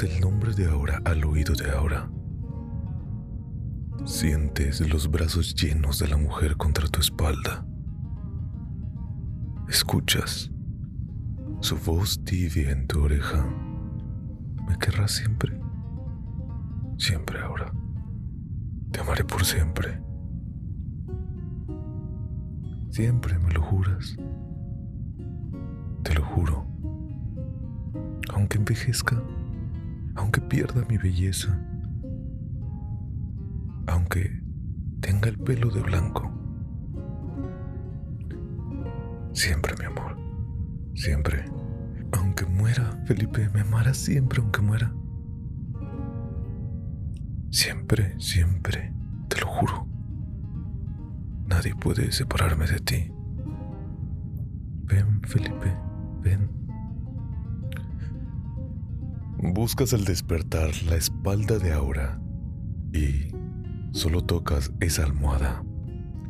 El nombre de Aura al oído de Aura. Sientes los brazos llenos de la mujer contra tu espalda. Escuchas su voz tibia en tu oreja. ¿Me querrás siempre? Siempre ahora. Te amaré por siempre. Siempre me lo juras. Te lo juro. Aunque envejezca, aunque pierda mi belleza, aunque tenga el pelo de blanco. Siempre, mi amor. Siempre. Aunque muera, Felipe, me amarás siempre aunque muera. Siempre, siempre, te lo juro. Nadie puede separarme de ti. Ven, Felipe, ven. Buscas al despertar la espalda de Aura y solo tocas esa almohada,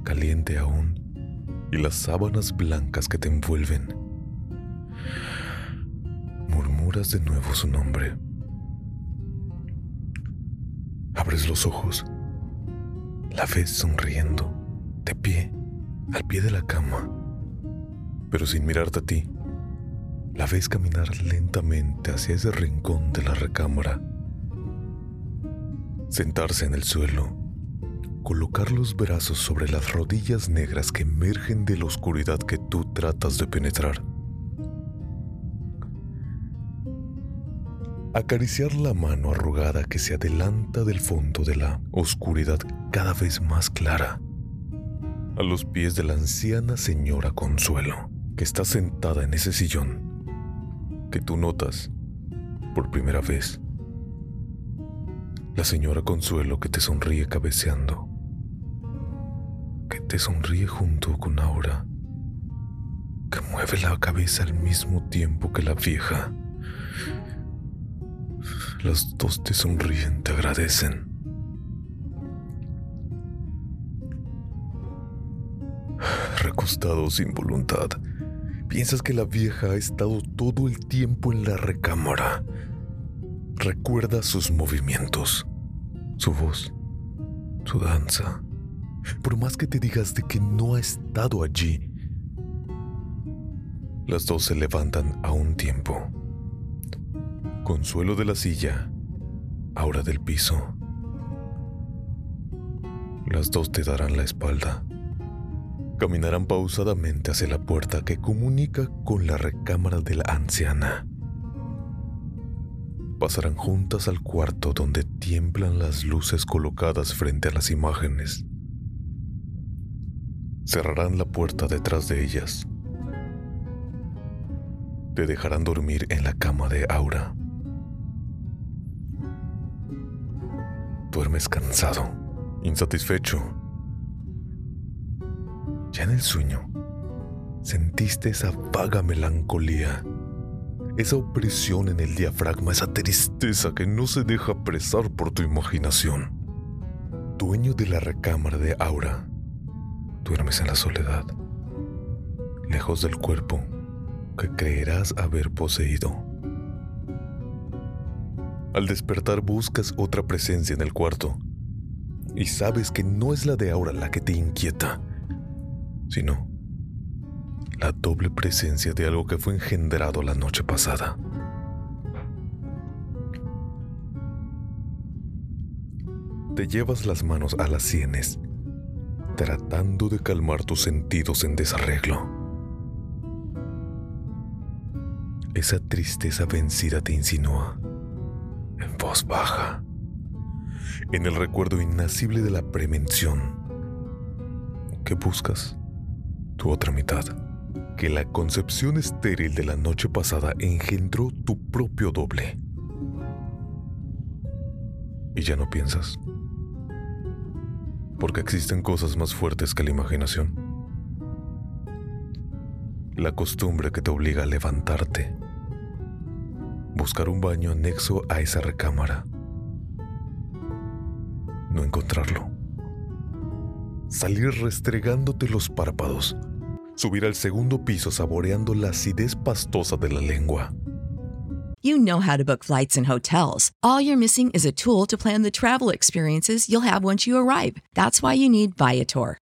caliente aún, y las sábanas blancas que te envuelven. Murmuras de nuevo su nombre. Abres los ojos. La ves sonriendo, de pie, al pie de la cama. Pero sin mirarte a ti, la ves caminar lentamente hacia ese rincón de la recámara. Sentarse en el suelo, colocar los brazos sobre las rodillas negras que emergen de la oscuridad que tú tratas de penetrar. acariciar la mano arrugada que se adelanta del fondo de la oscuridad cada vez más clara, a los pies de la anciana señora Consuelo, que está sentada en ese sillón, que tú notas por primera vez. La señora Consuelo que te sonríe cabeceando, que te sonríe junto con Aura, que mueve la cabeza al mismo tiempo que la vieja las dos te sonríen, te agradecen. Recostado sin voluntad, piensas que la vieja ha estado todo el tiempo en la recámara. Recuerda sus movimientos, su voz, su danza. Por más que te digas de que no ha estado allí, las dos se levantan a un tiempo Consuelo de la silla, Aura del piso. Las dos te darán la espalda. Caminarán pausadamente hacia la puerta que comunica con la recámara de la anciana. Pasarán juntas al cuarto donde tiemblan las luces colocadas frente a las imágenes. Cerrarán la puerta detrás de ellas. Te dejarán dormir en la cama de Aura. Duermes cansado, insatisfecho. Ya en el sueño, sentiste esa vaga melancolía, esa opresión en el diafragma, esa tristeza que no se deja apresar por tu imaginación. Dueño de la recámara de Aura, duermes en la soledad, lejos del cuerpo que creerás haber poseído. Al despertar buscas otra presencia en el cuarto y sabes que no es la de Aura la que te inquieta, sino la doble presencia de algo que fue engendrado la noche pasada. Te llevas las manos a las sienes, tratando de calmar tus sentidos en desarreglo. Esa tristeza vencida te insinúa, en voz baja, en el recuerdo innacible de la prevención. ¿Qué buscas? Tu otra mitad. Que la concepción estéril de la noche pasada engendró tu propio doble. Y ya no piensas porque existen cosas más fuertes que la imaginación. La costumbre que te obliga a levantarte, buscar un baño anexo a esa recámara, no encontrarlo, salir restregándote los párpados, subir al segundo piso saboreando la acidez pastosa de la lengua You know how to book flights and hotels. All you're missing is a tool to plan the travel experiences you'll have once you arrive. That's why you need Viator.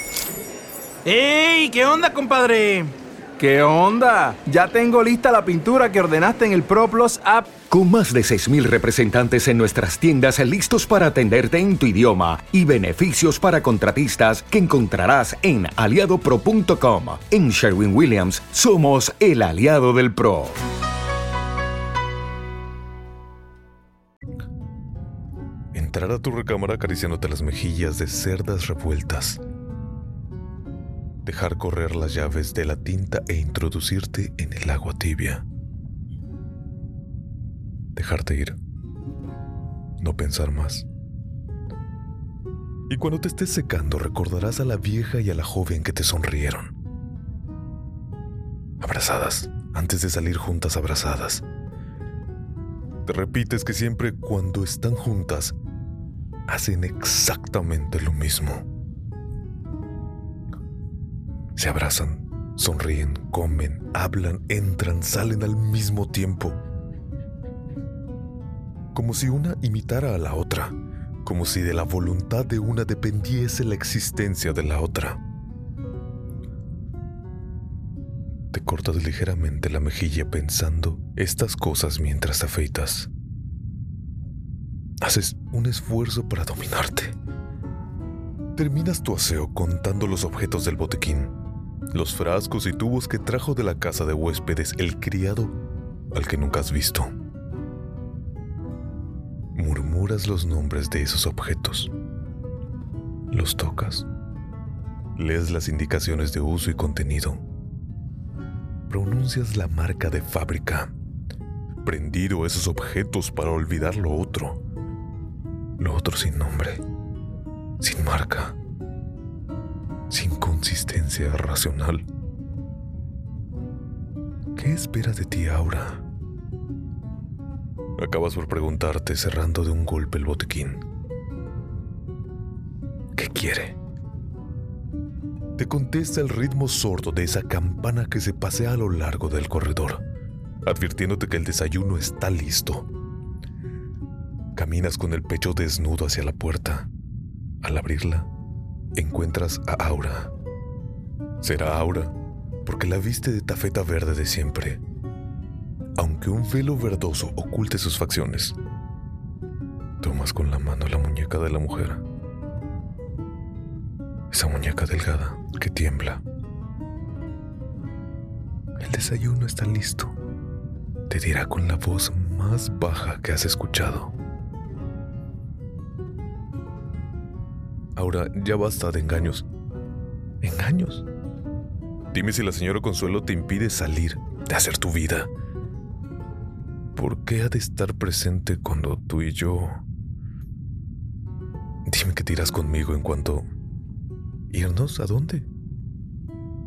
¡Ey! ¿Qué onda, compadre? ¿Qué onda? Ya tengo lista la pintura que ordenaste en el ProPlus app. Con más de 6.000 representantes en nuestras tiendas listos para atenderte en tu idioma y beneficios para contratistas que encontrarás en aliadopro.com. En Sherwin Williams somos el aliado del PRO. Entrar a tu recámara acariciándote las mejillas de cerdas revueltas dejar correr las llaves de la tinta e introducirte en el agua tibia. Dejarte ir. No pensar más. Y cuando te estés secando recordarás a la vieja y a la joven que te sonrieron. Abrazadas, antes de salir juntas abrazadas. Te repites que siempre cuando están juntas, hacen exactamente lo mismo. Se abrazan, sonríen, comen, hablan, entran, salen al mismo tiempo. Como si una imitara a la otra, como si de la voluntad de una dependiese la existencia de la otra. Te cortas ligeramente la mejilla pensando estas cosas mientras te afeitas. Haces un esfuerzo para dominarte. Terminas tu aseo contando los objetos del botequín los frascos y tubos que trajo de la casa de huéspedes el criado al que nunca has visto. Murmuras los nombres de esos objetos. Los tocas. Lees las indicaciones de uso y contenido. Pronuncias la marca de fábrica. Prendido esos objetos para olvidar lo otro. Lo otro sin nombre. Sin marca sin consistencia racional. ¿Qué espera de ti, Aura? Acabas por preguntarte cerrando de un golpe el botequín. ¿Qué quiere? Te contesta el ritmo sordo de esa campana que se pasea a lo largo del corredor, advirtiéndote que el desayuno está listo. Caminas con el pecho desnudo hacia la puerta. Al abrirla, encuentras a Aura. Será Aura porque la viste de tafeta verde de siempre, aunque un velo verdoso oculte sus facciones. Tomas con la mano la muñeca de la mujer. Esa muñeca delgada que tiembla. El desayuno está listo, te dirá con la voz más baja que has escuchado. Ahora ya basta de engaños. ¿Engaños? Dime si la señora Consuelo te impide salir, de hacer tu vida. ¿Por qué ha de estar presente cuando tú y yo... Dime que tiras conmigo en cuanto... ¿Irnos a dónde?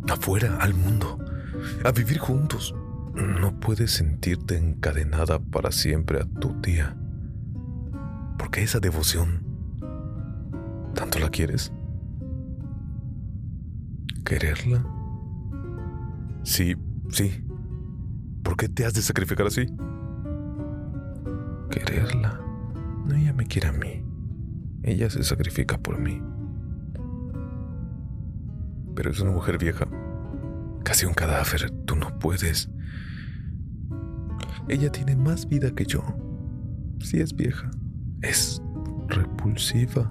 Afuera, al mundo. a vivir juntos. No puedes sentirte encadenada para siempre a tu tía. Porque esa devoción, ¿tanto la quieres? ¿Quererla? Sí, sí. ¿Por qué te has de sacrificar así? Quererla. No, ella me quiere a mí. Ella se sacrifica por mí. Pero es una mujer vieja. Casi un cadáver. Tú no puedes. Ella tiene más vida que yo. Sí es vieja. Es repulsiva.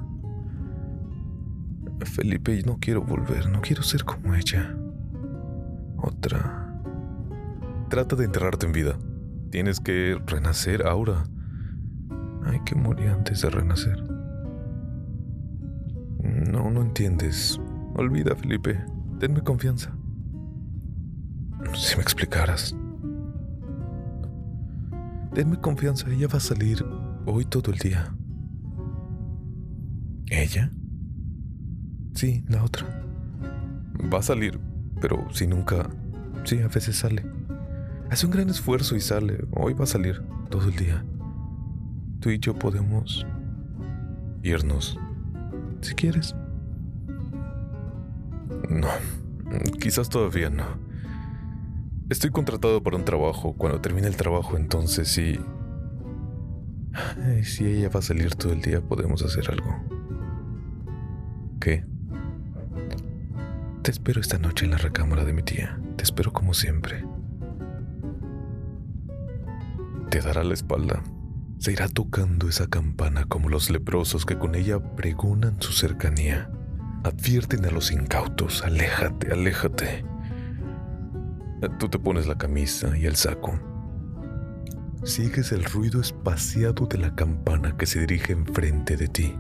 Felipe, no quiero volver. No quiero ser como ella. Otra. Trata de enterrarte en vida. Tienes que renacer ahora. Hay que morir antes de renacer. No, no entiendes. Olvida, Felipe. Tenme confianza. Si me explicaras. Denme confianza, ella va a salir hoy todo el día. ¿Ella? Sí, la otra. Va a salir, pero si nunca... Sí, a veces sale. Hace un gran esfuerzo y sale. Hoy va a salir todo el día. Tú y yo podemos irnos, si quieres. No, quizás todavía no. Estoy contratado para un trabajo. Cuando termine el trabajo, entonces sí. si ella va a salir todo el día, podemos hacer algo. ¿Qué? Te espero esta noche en la recámara de mi tía. Te espero como siempre. Te dará la espalda. Se irá tocando esa campana como los leprosos que con ella pregonan su cercanía. Advierten a los incautos, aléjate, aléjate. Tú te pones la camisa y el saco. Sigues el ruido espaciado de la campana que se dirige enfrente de ti,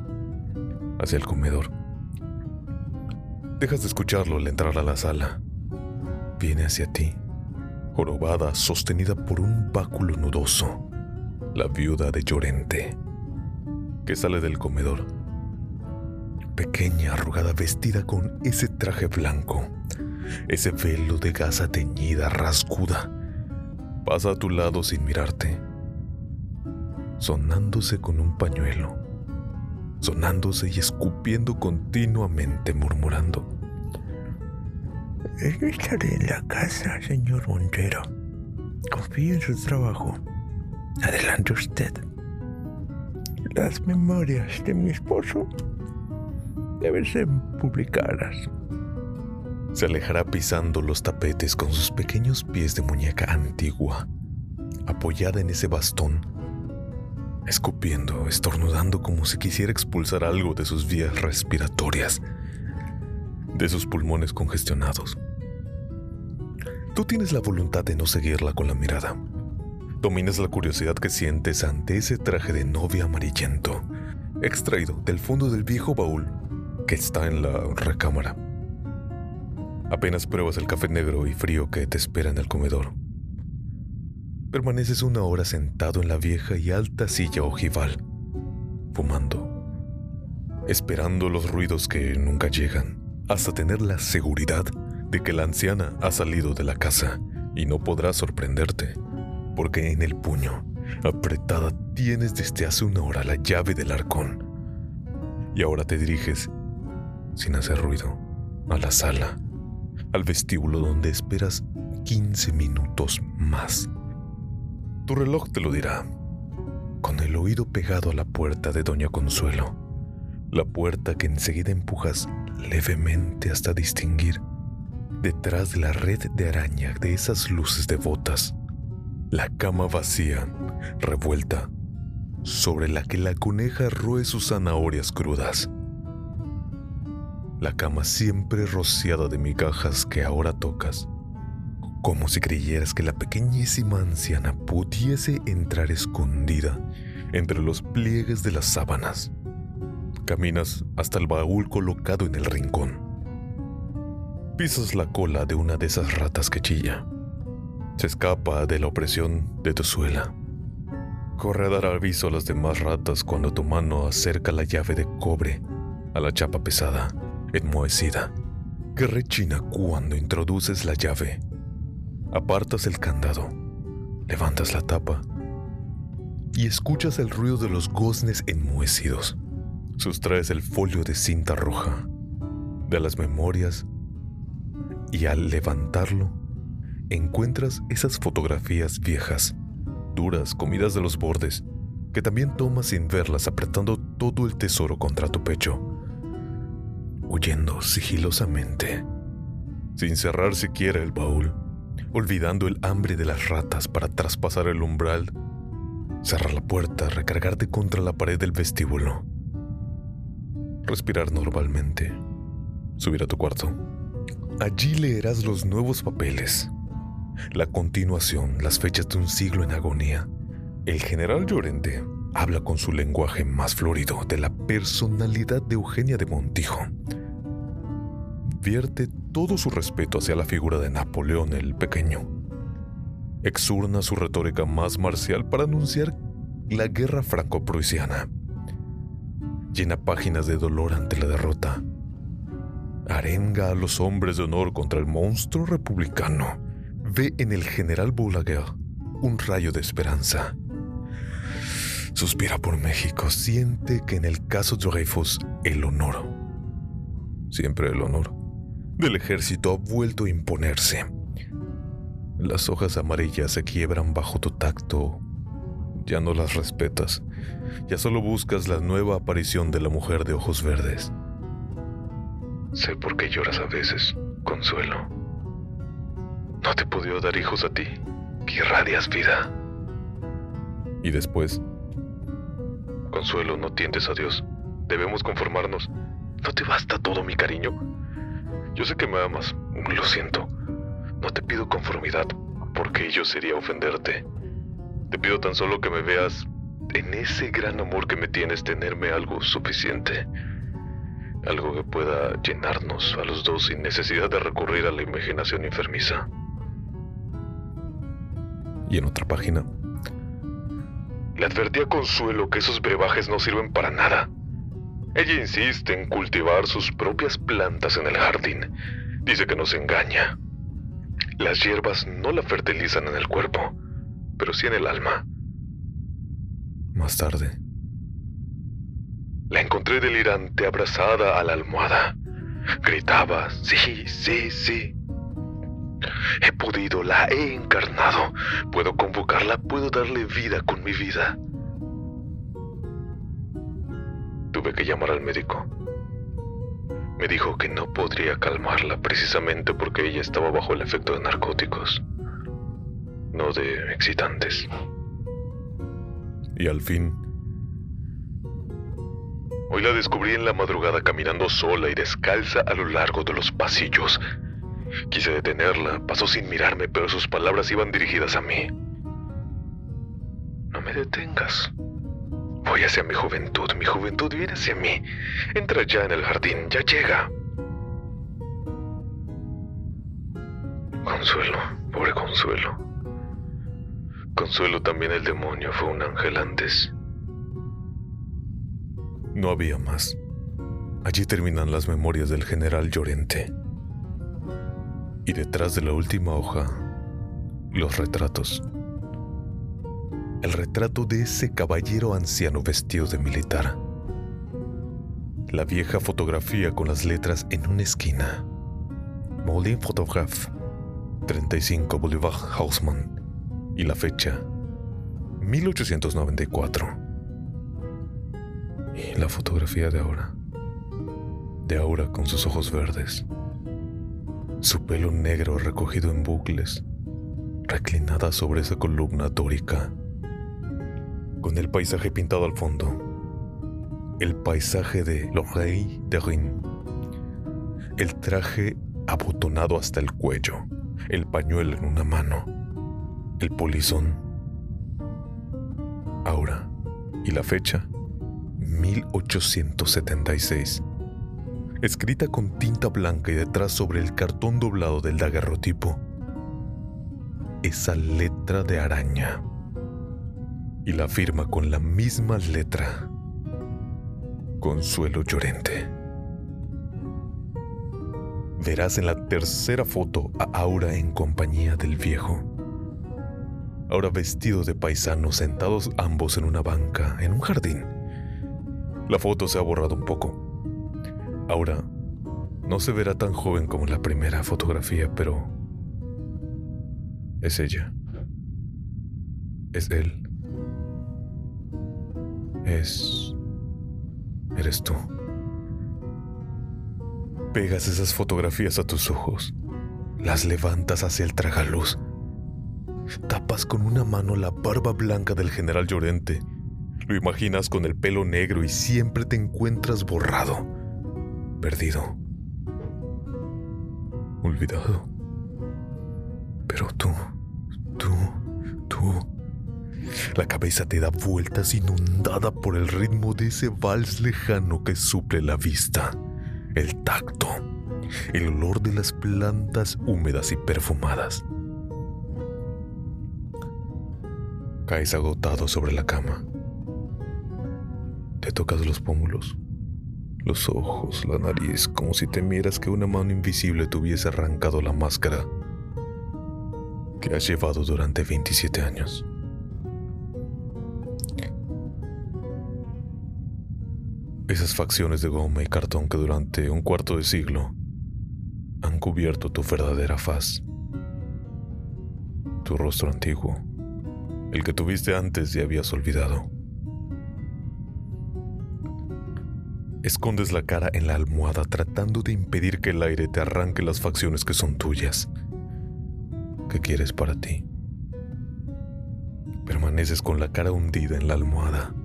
hacia el comedor. Dejas de escucharlo al entrar a la sala. Viene hacia ti, jorobada, sostenida por un báculo nudoso, la viuda de Llorente, que sale del comedor. Pequeña, arrugada, vestida con ese traje blanco, ese velo de gasa teñida, rasguda, pasa a tu lado sin mirarte, sonándose con un pañuelo, sonándose y escupiendo continuamente, murmurando. Estaré en la casa, señor Montero. Confíe en su trabajo. Adelante usted. Las memorias de mi esposo deben ser publicadas. Se alejará pisando los tapetes con sus pequeños pies de muñeca antigua, apoyada en ese bastón, escupiendo, estornudando como si quisiera expulsar algo de sus vías respiratorias, de sus pulmones congestionados. Tú tienes la voluntad de no seguirla con la mirada. Dominas la curiosidad que sientes ante ese traje de novia amarillento, extraído del fondo del viejo baúl que está en la recámara. Apenas pruebas el café negro y frío que te espera en el comedor. Permaneces una hora sentado en la vieja y alta silla ojival, fumando, esperando los ruidos que nunca llegan, hasta tener la seguridad de que la anciana ha salido de la casa y no podrá sorprenderte, porque en el puño, apretada, tienes desde hace una hora la llave del arcón. Y ahora te diriges, sin hacer ruido, a la sala al vestíbulo donde esperas 15 minutos más. Tu reloj te lo dirá, con el oído pegado a la puerta de Doña Consuelo, la puerta que enseguida empujas levemente hasta distinguir, detrás de la red de araña de esas luces devotas, la cama vacía, revuelta, sobre la que la coneja roe sus zanahorias crudas. La cama siempre rociada de migajas que ahora tocas, como si creyeras que la pequeñísima anciana pudiese entrar escondida entre los pliegues de las sábanas. Caminas hasta el baúl colocado en el rincón. Pisas la cola de una de esas ratas que chilla. Se escapa de la opresión de tu suela. Corre a dar aviso a las demás ratas cuando tu mano acerca la llave de cobre a la chapa pesada enmohecida, que rechina cuando introduces la llave. Apartas el candado, levantas la tapa y escuchas el ruido de los goznes enmohecidos. Sustraes el folio de cinta roja de las memorias y al levantarlo encuentras esas fotografías viejas, duras, comidas de los bordes, que también tomas sin verlas apretando todo el tesoro contra tu pecho, huyendo sigilosamente, sin cerrar siquiera el baúl, olvidando el hambre de las ratas para traspasar el umbral, cerrar la puerta, recargarte contra la pared del vestíbulo, respirar normalmente, subir a tu cuarto. Allí leerás los nuevos papeles, la continuación, las fechas de un siglo en agonía. El general Llorente habla con su lenguaje más florido de la personalidad de Eugenia de Montijo. Vierte todo su respeto hacia la figura de Napoleón el Pequeño. Exurna su retórica más marcial para anunciar la guerra franco-prusiana. Llena páginas de dolor ante la derrota. Arenga a los hombres de honor contra el monstruo republicano. Ve en el general Boulaguer un rayo de esperanza. Suspira por México, siente que en el caso Dreyfus el honor, siempre el honor, del ejército ha vuelto a imponerse. Las hojas amarillas se quiebran bajo tu tacto, ya no las respetas, ya solo buscas la nueva aparición de la mujer de ojos verdes. Sé por qué lloras a veces, Consuelo. No te podido dar hijos a ti, que irradias vida. Y después, Consuelo, no tientes a Dios. Debemos conformarnos. ¿No te basta todo mi cariño? Yo sé que me amas, lo siento. No te pido conformidad, porque ello sería ofenderte. Te pido tan solo que me veas en ese gran amor que me tienes, tenerme algo suficiente. Algo que pueda llenarnos a los dos sin necesidad de recurrir a la imaginación enfermiza. Y en otra página, le advertí a Consuelo que esos brebajes no sirven para nada. Ella insiste en cultivar sus propias plantas en el jardín. Dice que nos engaña. Las hierbas no la fertilizan en el cuerpo, pero sí en el alma. Más tarde, la encontré delirante abrazada a la almohada. Gritaba, sí, sí, sí. He podido, la he encarnado. Puedo convocarla, puedo darle vida con mi vida. Tuve que llamar al médico. Me dijo que no podría calmarla precisamente porque ella estaba bajo el efecto de narcóticos, no de excitantes. Y al fin, hoy la descubrí en la madrugada caminando sola y descalza a lo largo de los pasillos Quise detenerla, pasó sin mirarme, pero sus palabras iban dirigidas a mí. No me detengas. Voy hacia mi juventud, mi juventud viene hacia mí. Entra ya en el jardín, ya llega. Consuelo, pobre Consuelo. Consuelo también el demonio fue un ángel antes. No había más. Allí terminan las memorias del general Llorente y detrás de la última hoja, los retratos. El retrato de ese caballero anciano vestido de militar. La vieja fotografía con las letras en una esquina. Moulin Photographe, 35 Boulevard Haussmann. Y la fecha, 1894. Y la fotografía de ahora. De ahora con sus ojos verdes su pelo negro recogido en bucles, reclinada sobre esa columna dórica, con el paisaje pintado al fondo, el paisaje de L'Oreille de Rin, el traje abotonado hasta el cuello, el pañuelo en una mano, el polizón. Ahora, y la fecha, 1876 escrita con tinta blanca y detrás sobre el cartón doblado del daguerrotipo. Esa letra de araña. Y la firma con la misma letra. Consuelo Llorente. verás en la tercera foto a Aura en compañía del viejo. Ahora vestido de paisano, sentados ambos en una banca, en un jardín. La foto se ha borrado un poco. Aura no se verá tan joven como en la primera fotografía, pero es ella. Es él. Es... Eres tú. Pegas esas fotografías a tus ojos. Las levantas hacia el tragaluz. Tapas con una mano la barba blanca del general Llorente. Lo imaginas con el pelo negro y siempre te encuentras borrado, perdido, olvidado. Pero tú, tú, tú... La cabeza te da vueltas inundada por el ritmo de ese vals lejano que suple la vista, el tacto, el olor de las plantas húmedas y perfumadas. Caes agotado sobre la cama. Te tocas los pómulos, los ojos, la nariz, como si temieras que una mano invisible te hubiese arrancado la máscara que has llevado durante 27 años. Esas facciones de goma y cartón que durante un cuarto de siglo han cubierto tu verdadera faz, tu rostro antiguo, el que tuviste antes y habías olvidado. Escondes la cara en la almohada tratando de impedir que el aire te arranque las facciones que son tuyas que quieres para ti. Permaneces con la cara hundida en la almohada,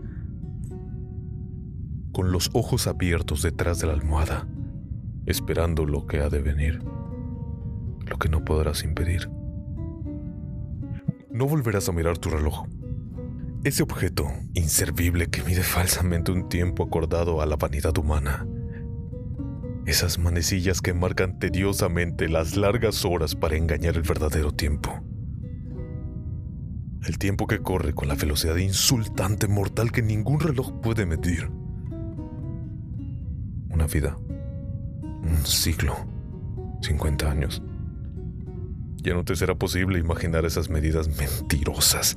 con los ojos abiertos detrás de la almohada, esperando lo que ha de venir, lo que no podrás impedir. No volverás a mirar tu reloj. Ese objeto inservible que mide falsamente un tiempo acordado a la vanidad humana esas manecillas que marcan tediosamente las largas horas para engañar el verdadero tiempo. El tiempo que corre con la velocidad insultante mortal que ningún reloj puede medir. Una vida. Un siglo. 50 años. Ya no te será posible imaginar esas medidas mentirosas.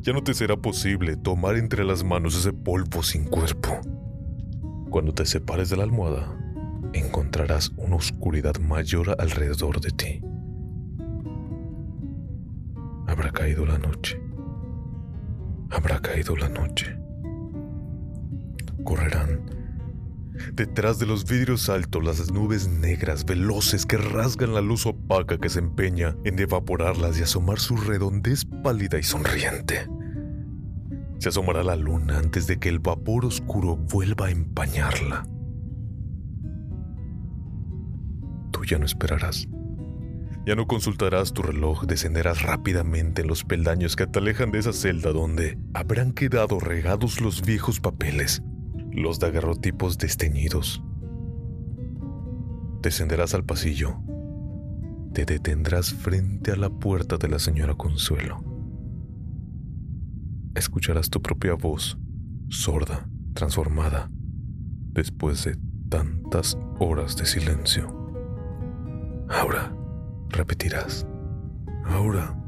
Ya no te será posible tomar entre las manos ese polvo sin cuerpo. Cuando te separes de la almohada, encontrarás una oscuridad mayor alrededor de ti. Habrá caído la noche. Habrá caído la noche. Correrán detrás de los vidrios altos las nubes negras veloces que rasgan la luz opaca que se empeña en evaporarlas y asomar su redondez pálida y sonriente. Se asomará la luna antes de que el vapor oscuro vuelva a empañarla. ya no esperarás. Ya no consultarás tu reloj, descenderás rápidamente en los peldaños que te alejan de esa celda donde habrán quedado regados los viejos papeles, los daguerrotipos desteñidos. Descenderás al pasillo. Te detendrás frente a la puerta de la señora Consuelo. Escucharás tu propia voz, sorda, transformada, después de tantas horas de silencio. Ahora, repetirás. Ahora.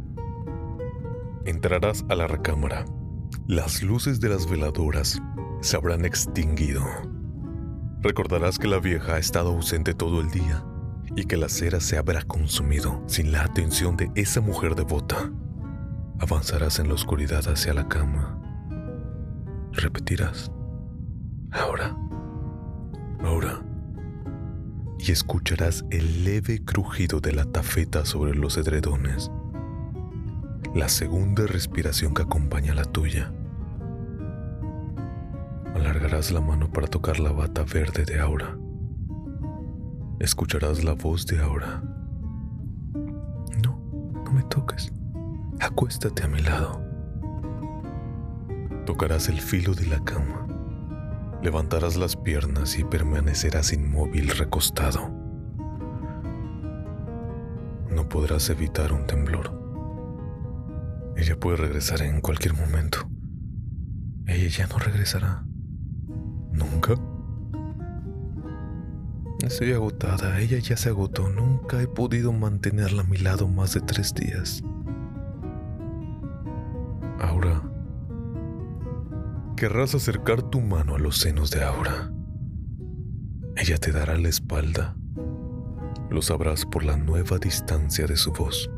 Entrarás a la recámara. Las luces de las veladoras se habrán extinguido. Recordarás que la vieja ha estado ausente todo el día y que la cera se habrá consumido sin la atención de esa mujer devota. Avanzarás en la oscuridad hacia la cama. Repetirás. Ahora. Ahora y escucharás el leve crujido de la tafeta sobre los edredones, la segunda respiración que acompaña la tuya. Alargarás la mano para tocar la bata verde de Aura. Escucharás la voz de Aura. No, no me toques. Acuéstate a mi lado. Tocarás el filo de la cama Levantarás las piernas y permanecerás inmóvil recostado. No podrás evitar un temblor. Ella puede regresar en cualquier momento. Ella ya no regresará. ¿Nunca? Estoy agotada, ella ya se agotó, nunca he podido mantenerla a mi lado más de tres días. Aura, querrás acercar tu mano a los senos de Aura. Ella te dará la espalda. Lo sabrás por la nueva distancia de su voz.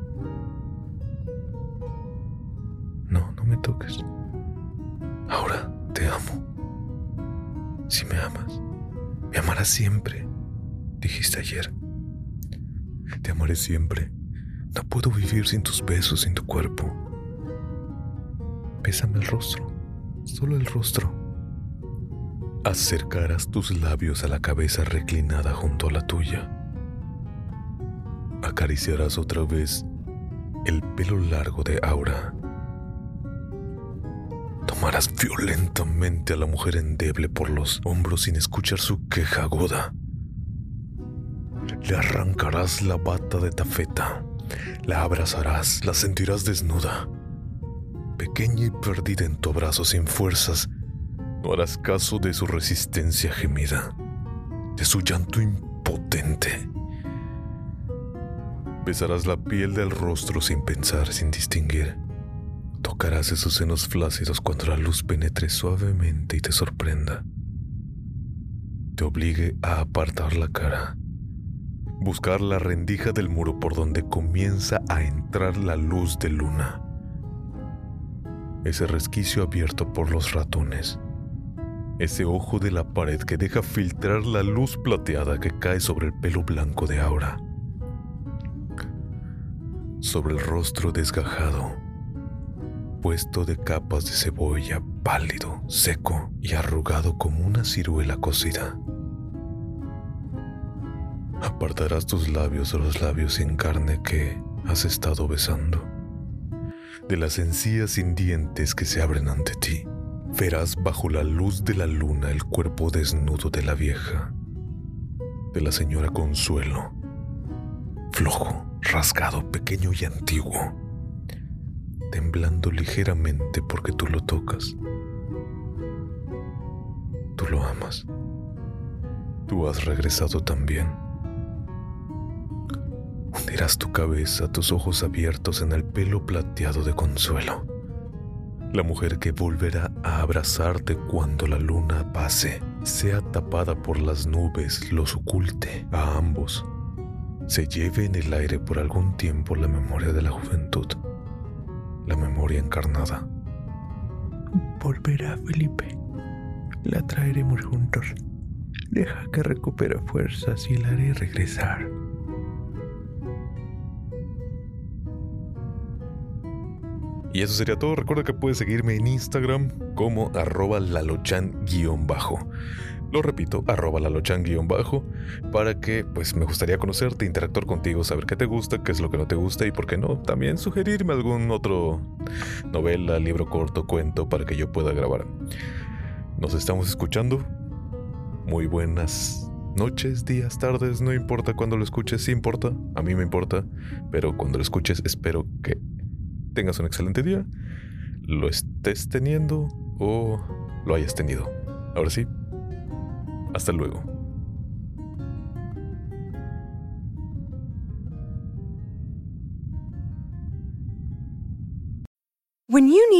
No, no me toques. Si me amas, me amarás siempre, dijiste ayer. Te amaré siempre. No puedo vivir sin tus besos, sin tu cuerpo. Pésame el rostro, solo el rostro. Acercarás tus labios a la cabeza reclinada junto a la tuya. Acariciarás otra vez el pelo largo de Aura. Tomarás violentamente a la mujer endeble por los hombros sin escuchar su queja aguda. Le arrancarás la bata de tafeta, la abrazarás, la sentirás desnuda, pequeña y perdida en tu abrazo sin fuerzas. No harás caso de su resistencia gemida, de su llanto impotente. Besarás la piel del rostro sin pensar, sin distinguir. Tocarás esos senos flácidos cuando la luz penetre suavemente y te sorprenda. Te obligue a apartar la cara. Buscar la rendija del muro por donde comienza a entrar la luz de luna. Ese resquicio abierto por los ratones. Ese ojo de la pared que deja filtrar la luz plateada que cae sobre el pelo blanco de Aura. Sobre el rostro desgajado puesto de capas de cebolla, pálido, seco y arrugado como una ciruela cocida. Apartarás tus labios de los labios sin carne que has estado besando, de las encías sin dientes que se abren ante ti. Verás bajo la luz de la luna el cuerpo desnudo de la vieja, de la señora Consuelo, flojo, rasgado, pequeño y antiguo temblando ligeramente porque tú lo tocas. Tú lo amas. Tú has regresado también. Hundirás tu cabeza, tus ojos abiertos en el pelo plateado de consuelo. La mujer que volverá a abrazarte cuando la luna pase, sea tapada por las nubes, los oculte a ambos, se lleve en el aire por algún tiempo la memoria de la juventud la memoria encarnada. Volverá, Felipe. La traeremos juntos. Deja que recupere fuerzas y la haré regresar. Y eso sería todo. Recuerda que puedes seguirme en Instagram como arroba lalochan-bajo. Lo repito, arroba lalochan-bajo, para que pues me gustaría conocerte, interactuar contigo, saber qué te gusta, qué es lo que no te gusta y por qué no, también sugerirme algún otro novela, libro corto, cuento para que yo pueda grabar. Nos estamos escuchando. Muy buenas noches, días, tardes, no importa cuando lo escuches, sí importa, a mí me importa, pero cuando lo escuches espero que tengas un excelente día, lo estés teniendo o lo hayas tenido. Ahora sí, hasta luego.